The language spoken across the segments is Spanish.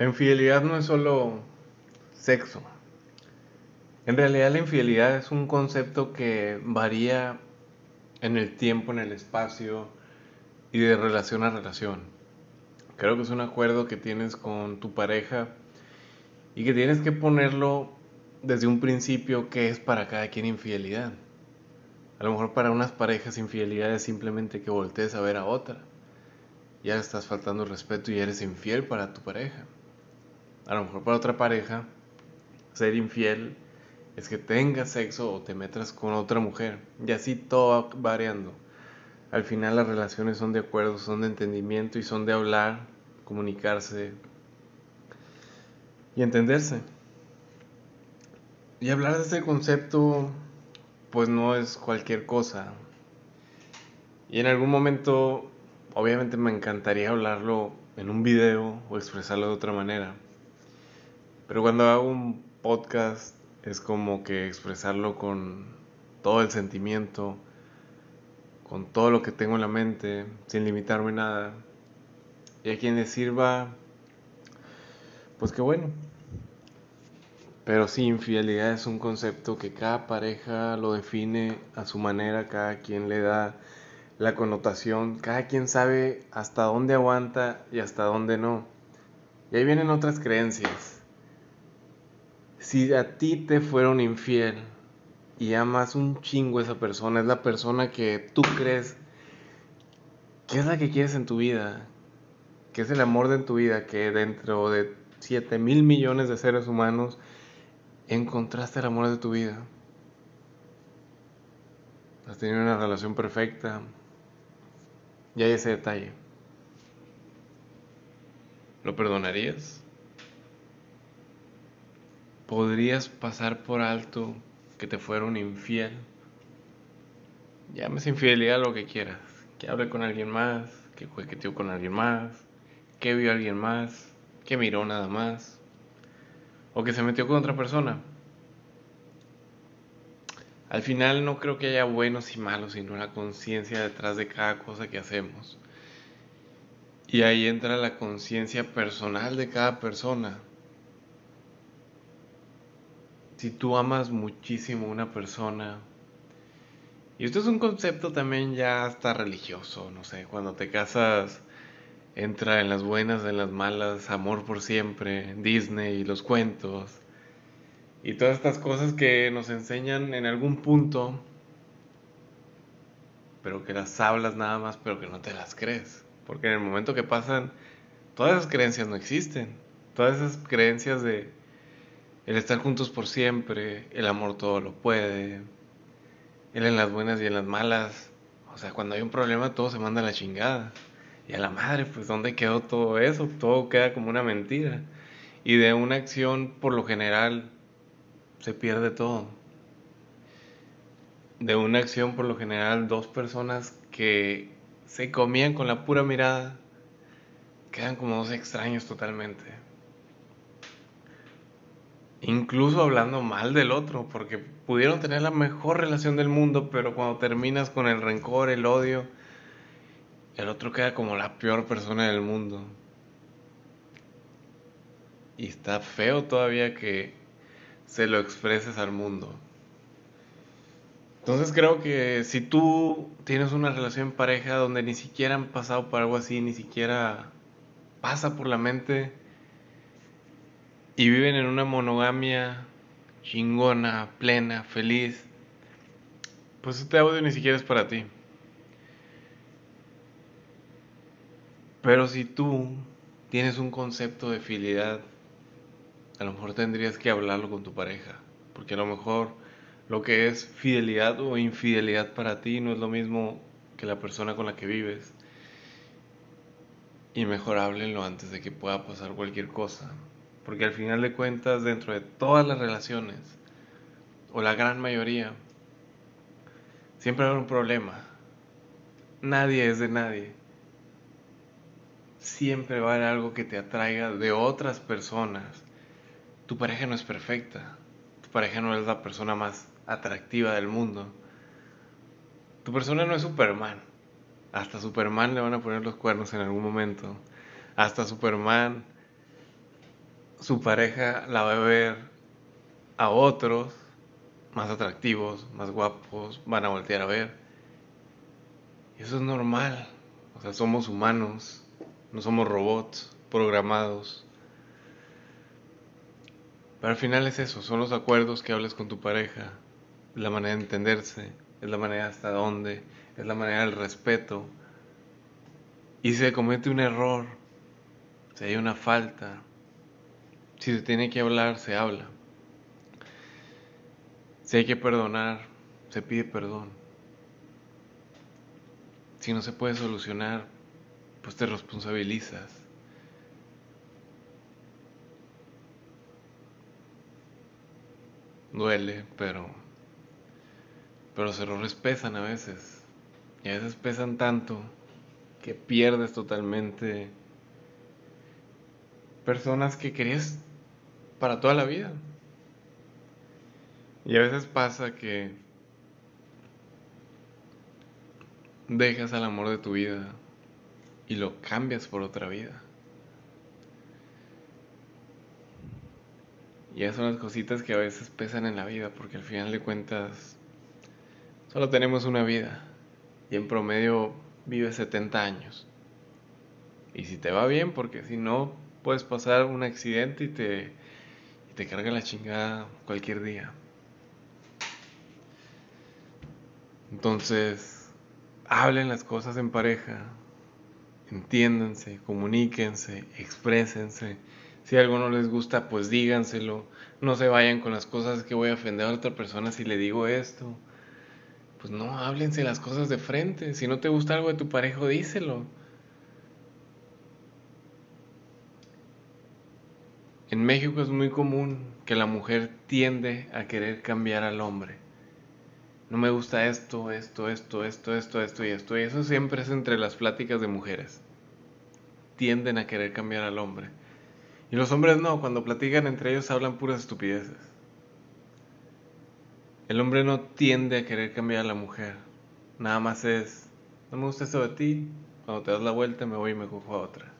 La infidelidad no es solo sexo. En realidad la infidelidad es un concepto que varía en el tiempo, en el espacio y de relación a relación. Creo que es un acuerdo que tienes con tu pareja y que tienes que ponerlo desde un principio que es para cada quien infidelidad. A lo mejor para unas parejas infidelidad es simplemente que voltees a ver a otra. Ya estás faltando respeto y eres infiel para tu pareja. A lo mejor para otra pareja ser infiel es que tengas sexo o te metas con otra mujer. Y así todo va variando. Al final las relaciones son de acuerdo, son de entendimiento y son de hablar, comunicarse y entenderse. Y hablar de este concepto pues no es cualquier cosa. Y en algún momento obviamente me encantaría hablarlo en un video o expresarlo de otra manera. Pero cuando hago un podcast es como que expresarlo con todo el sentimiento, con todo lo que tengo en la mente, sin limitarme nada. Y a quien le sirva, pues qué bueno. Pero sí, infidelidad es un concepto que cada pareja lo define a su manera, cada quien le da la connotación, cada quien sabe hasta dónde aguanta y hasta dónde no. Y ahí vienen otras creencias si a ti te fueron infiel y amas un chingo a esa persona, es la persona que tú crees que es la que quieres en tu vida, que es el amor de tu vida, que dentro de 7 mil millones de seres humanos encontraste el amor de tu vida. Has tenido una relación perfecta y hay ese detalle. ¿Lo perdonarías? Podrías pasar por alto que te fueron infiel. Llámese infidelidad lo que quieras. Que hable con alguien más, que juegueteó con alguien más, que vio a alguien más, que miró nada más, o que se metió con otra persona. Al final no creo que haya buenos y malos, sino la conciencia detrás de cada cosa que hacemos. Y ahí entra la conciencia personal de cada persona si tú amas muchísimo a una persona, y esto es un concepto también ya hasta religioso, no sé, cuando te casas entra en las buenas, en las malas, amor por siempre, Disney, los cuentos, y todas estas cosas que nos enseñan en algún punto, pero que las hablas nada más, pero que no te las crees, porque en el momento que pasan, todas esas creencias no existen, todas esas creencias de el estar juntos por siempre, el amor todo lo puede, él en las buenas y en las malas, o sea, cuando hay un problema todo se manda a la chingada. Y a la madre, pues ¿dónde quedó todo eso? Todo queda como una mentira. Y de una acción, por lo general, se pierde todo. De una acción, por lo general, dos personas que se comían con la pura mirada, quedan como dos extraños totalmente incluso hablando mal del otro, porque pudieron tener la mejor relación del mundo, pero cuando terminas con el rencor, el odio, el otro queda como la peor persona del mundo. Y está feo todavía que se lo expreses al mundo. Entonces creo que si tú tienes una relación pareja donde ni siquiera han pasado por algo así, ni siquiera pasa por la mente, y viven en una monogamia chingona, plena, feliz, pues este audio ni siquiera es para ti. Pero si tú tienes un concepto de fidelidad, a lo mejor tendrías que hablarlo con tu pareja, porque a lo mejor lo que es fidelidad o infidelidad para ti no es lo mismo que la persona con la que vives. Y mejor háblenlo antes de que pueda pasar cualquier cosa. Porque al final de cuentas, dentro de todas las relaciones, o la gran mayoría, siempre hay un problema. Nadie es de nadie. Siempre va a haber algo que te atraiga de otras personas. Tu pareja no es perfecta. Tu pareja no es la persona más atractiva del mundo. Tu persona no es Superman. Hasta Superman le van a poner los cuernos en algún momento. Hasta Superman su pareja la va a ver a otros más atractivos, más guapos, van a voltear a ver. Eso es normal. O sea, somos humanos, no somos robots programados. Pero al final es eso, son los acuerdos que hables con tu pareja, la manera de entenderse, es la manera hasta dónde, es la manera del respeto. Y si se comete un error, si hay una falta, si se tiene que hablar, se habla. Si hay que perdonar, se pide perdón. Si no se puede solucionar, pues te responsabilizas. Duele, pero pero los errores pesan a veces. Y a veces pesan tanto que pierdes totalmente personas que querías para toda la vida. Y a veces pasa que dejas al amor de tu vida y lo cambias por otra vida. Y esas son las cositas que a veces pesan en la vida, porque al final de cuentas solo tenemos una vida y en promedio vives 70 años. Y si te va bien, porque si no, puedes pasar un accidente y te, te carga la chingada cualquier día. Entonces, hablen las cosas en pareja, entiéndanse, comuníquense, exprésense. Si algo no les gusta, pues díganselo. No se vayan con las cosas que voy a ofender a otra persona si le digo esto. Pues no, háblense las cosas de frente. Si no te gusta algo de tu pareja, díselo. En México es muy común que la mujer tiende a querer cambiar al hombre no me gusta esto, esto, esto, esto, esto, esto y esto. Y eso siempre es entre las pláticas de mujeres. Tienden a querer cambiar al hombre. Y los hombres no, cuando platican entre ellos hablan puras estupideces. El hombre no tiende a querer cambiar a la mujer. Nada más es, no me gusta esto de ti, cuando te das la vuelta me voy y me cojo a otra.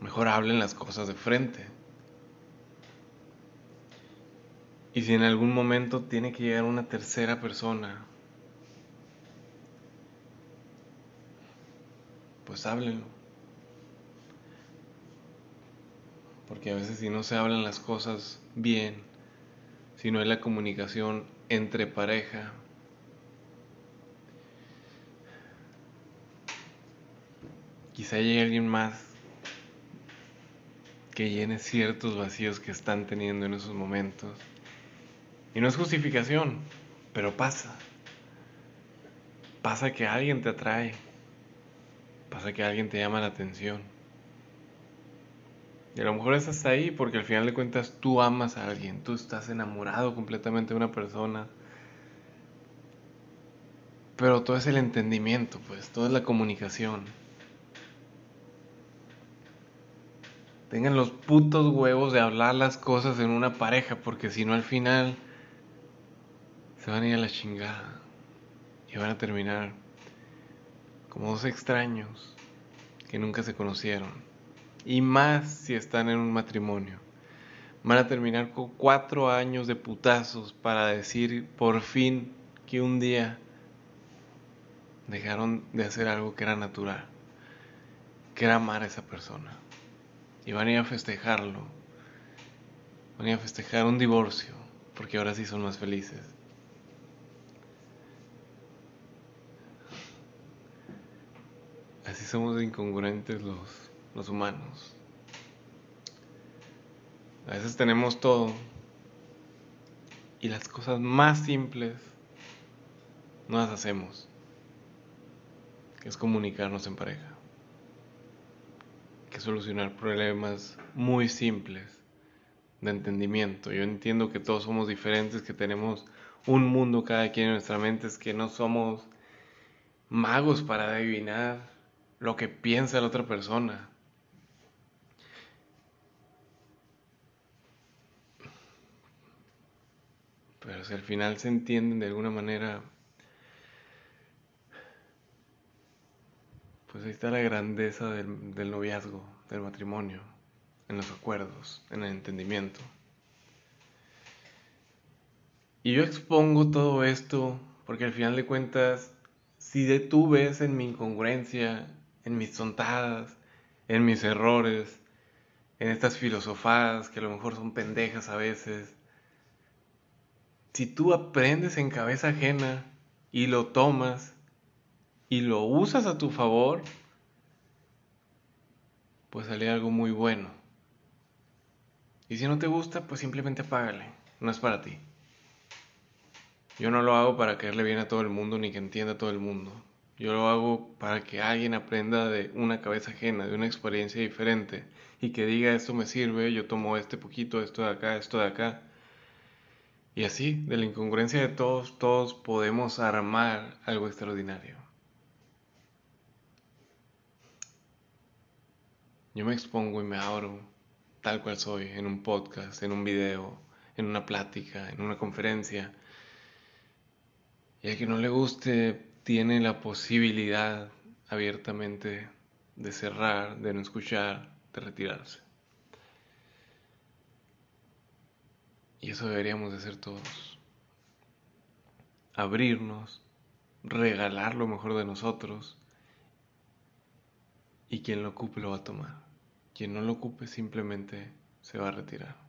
Mejor hablen las cosas de frente. Y si en algún momento tiene que llegar una tercera persona, pues háblenlo. Porque a veces si no se hablan las cosas bien, si no hay la comunicación entre pareja, quizá llegue alguien más que llene ciertos vacíos que están teniendo en esos momentos. Y no es justificación, pero pasa. Pasa que alguien te atrae. Pasa que alguien te llama la atención. Y a lo mejor estás ahí porque al final de cuentas tú amas a alguien, tú estás enamorado completamente de una persona. Pero todo es el entendimiento, pues, todo es la comunicación. Tengan los putos huevos de hablar las cosas en una pareja, porque si no al final se van a ir a la chingada y van a terminar como dos extraños que nunca se conocieron. Y más si están en un matrimonio. Van a terminar con cuatro años de putazos para decir por fin que un día dejaron de hacer algo que era natural, que era amar a esa persona. Y van a ir a festejarlo. Van a ir a festejar un divorcio, porque ahora sí son más felices. Así somos incongruentes los, los humanos. A veces tenemos todo y las cosas más simples no las hacemos, que es comunicarnos en pareja, solucionar problemas muy simples de entendimiento. Yo entiendo que todos somos diferentes, que tenemos un mundo cada quien en nuestra mente, es que no somos magos para adivinar lo que piensa la otra persona. Pero si al final se entienden de alguna manera, está la grandeza del, del noviazgo, del matrimonio. en los acuerdos, en el entendimiento. Y yo expongo todo esto porque al final de cuentas, si tú ves en mi incongruencia, en mis tontadas, en mis errores, en estas filosofadas que a lo mejor son pendejas a veces, si tú aprendes en cabeza ajena y lo tomas y lo usas a tu favor, pues sale algo muy bueno. Y si no te gusta, pues simplemente apágale, no es para ti. Yo no lo hago para caerle bien a todo el mundo ni que entienda a todo el mundo. Yo lo hago para que alguien aprenda de una cabeza ajena, de una experiencia diferente y que diga esto me sirve, yo tomo este poquito, esto de acá, esto de acá. Y así, de la incongruencia de todos, todos podemos armar algo extraordinario. Yo me expongo y me abro tal cual soy, en un podcast, en un video, en una plática, en una conferencia y al que no le guste, tiene la posibilidad abiertamente de cerrar, de no escuchar, de retirarse. Y eso deberíamos de hacer todos. Abrirnos, regalar lo mejor de nosotros y quien lo ocupe lo va a tomar. Quien no lo ocupe simplemente se va a retirar.